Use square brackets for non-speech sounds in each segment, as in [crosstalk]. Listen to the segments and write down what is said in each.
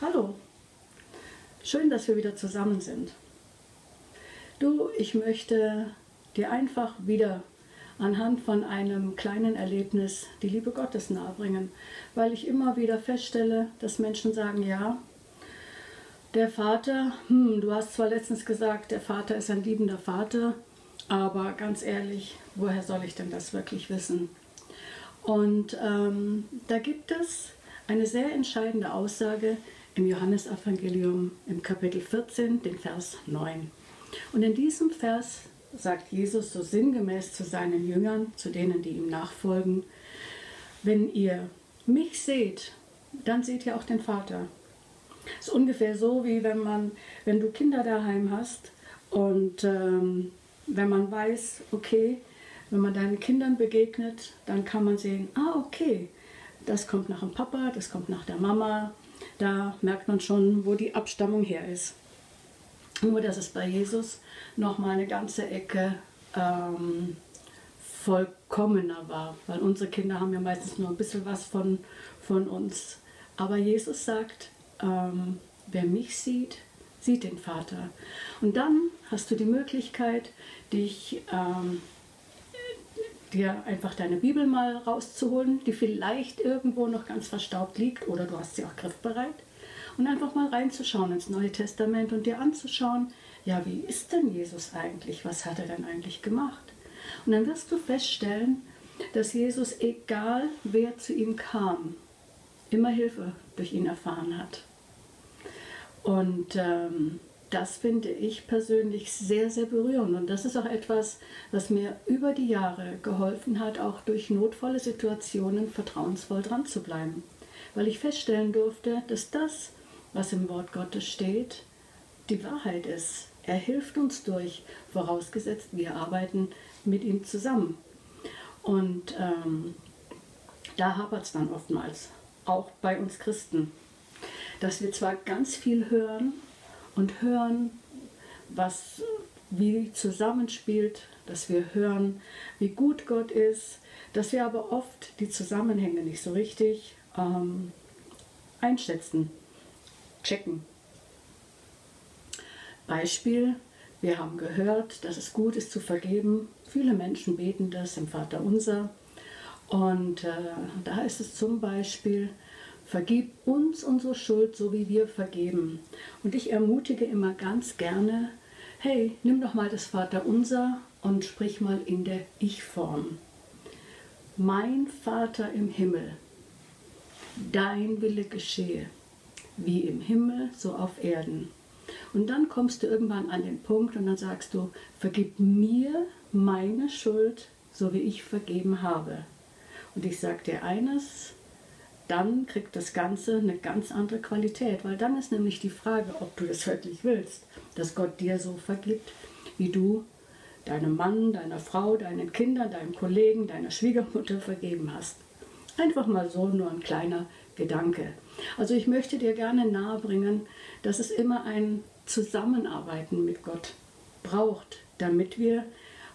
Hallo, schön, dass wir wieder zusammen sind. Du, ich möchte dir einfach wieder anhand von einem kleinen Erlebnis die Liebe Gottes nahebringen, weil ich immer wieder feststelle, dass Menschen sagen, ja, der Vater, hm, du hast zwar letztens gesagt, der Vater ist ein liebender Vater, aber ganz ehrlich, woher soll ich denn das wirklich wissen? Und ähm, da gibt es eine sehr entscheidende Aussage im Johannesevangelium im Kapitel 14, den Vers 9. Und in diesem Vers sagt Jesus so sinngemäß zu seinen Jüngern, zu denen, die ihm nachfolgen, wenn ihr mich seht, dann seht ihr auch den Vater. Das ist ungefähr so, wie wenn man, wenn du Kinder daheim hast und ähm, wenn man weiß, okay, wenn man deinen Kindern begegnet, dann kann man sehen, ah, okay, das kommt nach dem Papa, das kommt nach der Mama. Da merkt man schon, wo die Abstammung her ist. Nur, dass es bei Jesus noch mal eine ganze Ecke ähm, vollkommener war, weil unsere Kinder haben ja meistens nur ein bisschen was von, von uns. Aber Jesus sagt, ähm, wer mich sieht, sieht den Vater. Und dann hast du die Möglichkeit, dich ähm, dir einfach deine Bibel mal rauszuholen, die vielleicht irgendwo noch ganz verstaubt liegt oder du hast sie auch griffbereit und einfach mal reinzuschauen ins Neue Testament und dir anzuschauen, ja, wie ist denn Jesus eigentlich? Was hat er denn eigentlich gemacht? Und dann wirst du feststellen, dass Jesus, egal wer zu ihm kam, immer Hilfe durch ihn erfahren hat. Und ähm, das finde ich persönlich sehr, sehr berührend. Und das ist auch etwas, was mir über die Jahre geholfen hat, auch durch notvolle Situationen vertrauensvoll dran zu bleiben. Weil ich feststellen durfte, dass das, was im Wort Gottes steht, die Wahrheit ist. Er hilft uns durch, vorausgesetzt, wir arbeiten mit ihm zusammen. Und ähm, da hapert es dann oftmals, auch bei uns Christen, dass wir zwar ganz viel hören, und hören, was wie zusammenspielt, dass wir hören, wie gut Gott ist, dass wir aber oft die Zusammenhänge nicht so richtig ähm, einschätzen, checken. Beispiel, wir haben gehört, dass es gut ist zu vergeben. Viele Menschen beten das im Vater unser. Und äh, da ist es zum Beispiel, Vergib uns unsere Schuld, so wie wir vergeben. Und ich ermutige immer ganz gerne, hey, nimm doch mal das Vaterunser und sprich mal in der Ich-Form. Mein Vater im Himmel, dein Wille geschehe, wie im Himmel, so auf Erden. Und dann kommst du irgendwann an den Punkt und dann sagst du, vergib mir meine Schuld, so wie ich vergeben habe. Und ich sage dir eines, dann kriegt das Ganze eine ganz andere Qualität, weil dann ist nämlich die Frage, ob du das wirklich willst, dass Gott dir so vergibt, wie du deinem Mann, deiner Frau, deinen Kindern, deinem Kollegen, deiner Schwiegermutter vergeben hast. Einfach mal so nur ein kleiner Gedanke. Also ich möchte dir gerne nahebringen, dass es immer ein Zusammenarbeiten mit Gott braucht, damit wir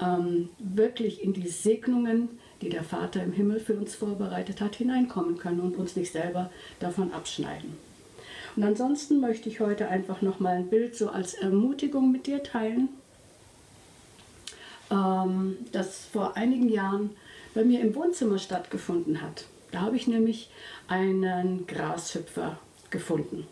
ähm, wirklich in die Segnungen die der Vater im Himmel für uns vorbereitet hat, hineinkommen können und uns nicht selber davon abschneiden. Und ansonsten möchte ich heute einfach noch mal ein Bild so als Ermutigung mit dir teilen, ähm, das vor einigen Jahren bei mir im Wohnzimmer stattgefunden hat. Da habe ich nämlich einen Grashüpfer gefunden.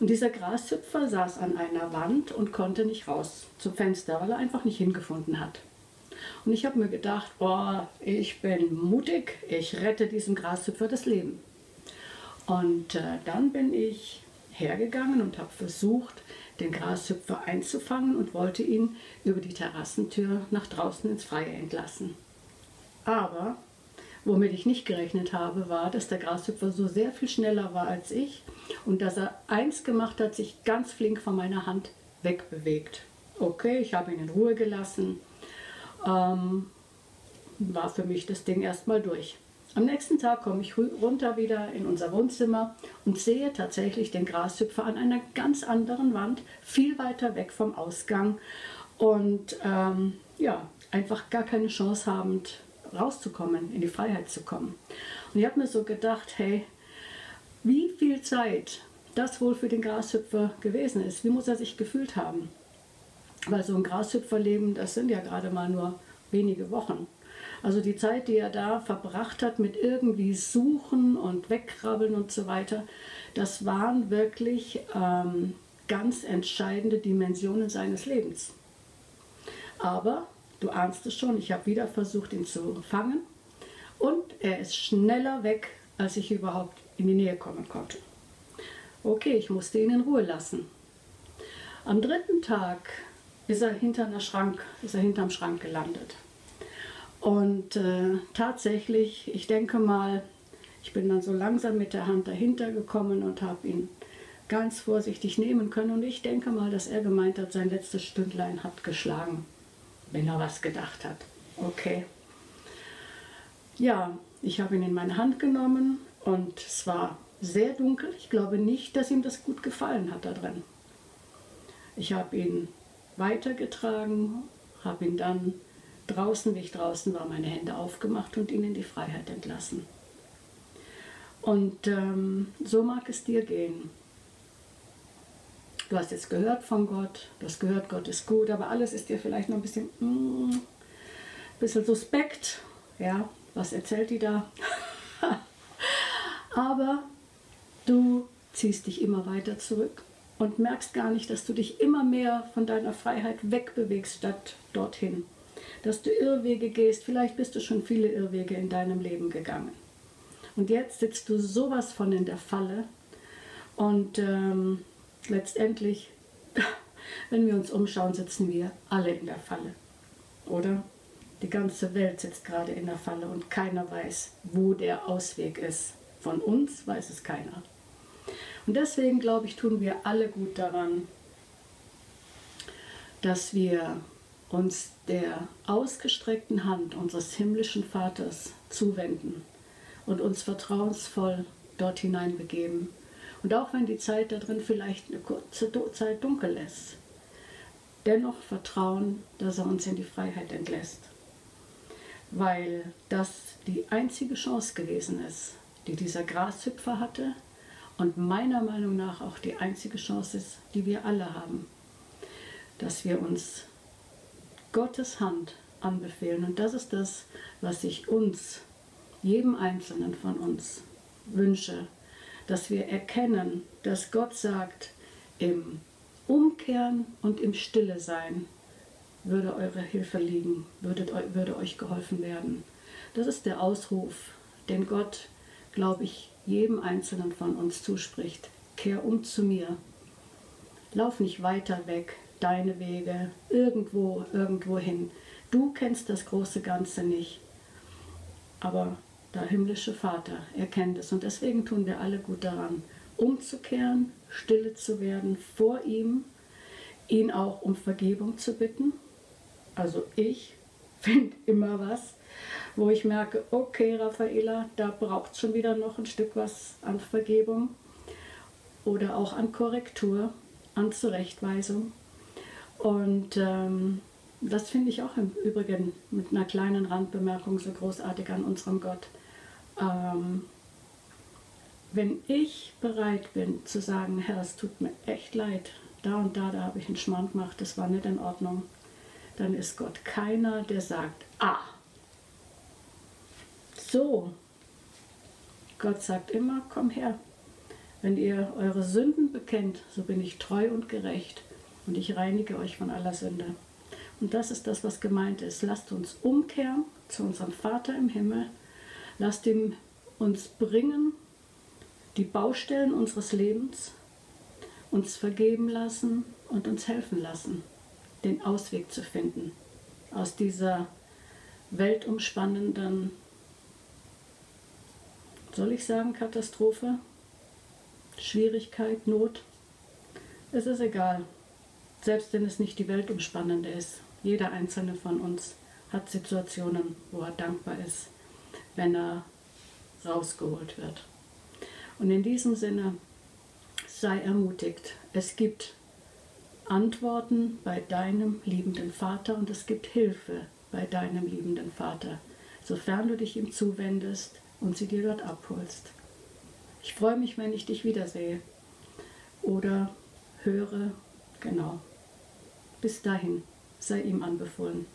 Und dieser Grashüpfer saß an einer Wand und konnte nicht raus zum Fenster, weil er einfach nicht hingefunden hat. Und ich habe mir gedacht, oh, ich bin mutig, ich rette diesem Grashüpfer das Leben. Und äh, dann bin ich hergegangen und habe versucht, den Grashüpfer einzufangen und wollte ihn über die Terrassentür nach draußen ins Freie entlassen. Aber womit ich nicht gerechnet habe, war, dass der Grashüpfer so sehr viel schneller war als ich und dass er eins gemacht hat, sich ganz flink von meiner Hand wegbewegt. Okay, ich habe ihn in Ruhe gelassen ähm, war für mich das Ding erstmal durch. Am nächsten Tag komme ich runter wieder in unser Wohnzimmer und sehe tatsächlich den Grashüpfer an einer ganz anderen Wand, viel weiter weg vom Ausgang und ähm, ja, einfach gar keine Chance habend rauszukommen, in die Freiheit zu kommen. Und ich habe mir so gedacht, hey, wie viel Zeit das wohl für den Grashüpfer gewesen ist. Wie muss er sich gefühlt haben? Weil so ein Grashüpferleben, das sind ja gerade mal nur wenige Wochen. Also die Zeit, die er da verbracht hat mit irgendwie Suchen und Wegkrabbeln und so weiter, das waren wirklich ähm, ganz entscheidende Dimensionen seines Lebens. Aber du ahnst es schon, ich habe wieder versucht, ihn zu fangen und er ist schneller weg, als ich überhaupt in die Nähe kommen konnte. Okay, ich musste ihn in Ruhe lassen. Am dritten Tag ist er hinter einer Schrank, ist er hinterm Schrank gelandet. Und äh, tatsächlich, ich denke mal, ich bin dann so langsam mit der Hand dahinter gekommen und habe ihn ganz vorsichtig nehmen können. Und ich denke mal, dass er gemeint hat, sein letztes Stündlein hat geschlagen, wenn er was gedacht hat. Okay. Ja, ich habe ihn in meine Hand genommen und es war sehr dunkel. Ich glaube nicht, dass ihm das gut gefallen hat da drin. Ich habe ihn weitergetragen, habe ihn dann draußen, wie ich draußen war, meine Hände aufgemacht und ihn in die Freiheit entlassen. Und ähm, so mag es dir gehen. Du hast jetzt gehört von Gott, du hast gehört, Gott ist gut, aber alles ist dir vielleicht noch ein bisschen, mm, bisschen suspekt. Ja, was erzählt die da? [laughs] aber du ziehst dich immer weiter zurück und merkst gar nicht, dass du dich immer mehr von deiner Freiheit wegbewegst statt dorthin. Dass du Irrwege gehst, vielleicht bist du schon viele Irrwege in deinem Leben gegangen. Und jetzt sitzt du sowas von in der Falle und ähm, letztendlich, [laughs] wenn wir uns umschauen, sitzen wir alle in der Falle, oder? Die ganze Welt sitzt gerade in der Falle und keiner weiß, wo der Ausweg ist. Von uns weiß es keiner. Und deswegen glaube ich, tun wir alle gut daran, dass wir uns der ausgestreckten Hand unseres himmlischen Vaters zuwenden und uns vertrauensvoll dort hinein begeben. Und auch wenn die Zeit da drin vielleicht eine kurze Zeit dunkel ist, dennoch vertrauen, dass er uns in die Freiheit entlässt. Weil das die einzige Chance gewesen ist, die dieser Grashüpfer hatte und meiner Meinung nach auch die einzige Chance ist, die wir alle haben, dass wir uns Gottes Hand anbefehlen. Und das ist das, was ich uns, jedem Einzelnen von uns, wünsche, dass wir erkennen, dass Gott sagt, im Umkehren und im Stille sein würde eure Hilfe liegen, würde, euch geholfen werden. Das ist der Ausruf, den Gott, glaube ich, jedem Einzelnen von uns zuspricht. Kehr um zu mir. Lauf nicht weiter weg, deine Wege, irgendwo, irgendwo hin. Du kennst das große Ganze nicht. Aber der himmlische Vater, er kennt es. Und deswegen tun wir alle gut daran, umzukehren, stille zu werden vor ihm, ihn auch um Vergebung zu bitten. Also ich [laughs] finde immer was, wo ich merke, okay, Raffaela, da braucht es schon wieder noch ein Stück was an Vergebung oder auch an Korrektur, an Zurechtweisung. Und ähm, das finde ich auch im Übrigen mit einer kleinen Randbemerkung so großartig an unserem Gott. Ähm, wenn ich bereit bin zu sagen, Herr, es tut mir echt leid, da und da, da habe ich einen Schmarrn gemacht, das war nicht in Ordnung, dann ist Gott keiner, der sagt, ah, so. Gott sagt immer, komm her. Wenn ihr eure Sünden bekennt, so bin ich treu und gerecht und ich reinige euch von aller Sünde. Und das ist das, was gemeint ist. Lasst uns umkehren zu unserem Vater im Himmel. Lasst ihm uns bringen, die Baustellen unseres Lebens, uns vergeben lassen und uns helfen lassen, den Ausweg zu finden aus dieser weltumspannenden soll ich sagen Katastrophe, Schwierigkeit, Not? Es ist egal, selbst wenn es nicht die weltumspannende ist. Jeder einzelne von uns hat Situationen, wo er dankbar ist, wenn er rausgeholt wird. Und in diesem Sinne sei ermutigt. Es gibt Antworten bei deinem liebenden Vater und es gibt Hilfe bei deinem liebenden Vater, sofern du dich ihm zuwendest und sie dir dort abholst. Ich freue mich, wenn ich dich wiedersehe oder höre. Genau. Bis dahin sei ihm anbefohlen.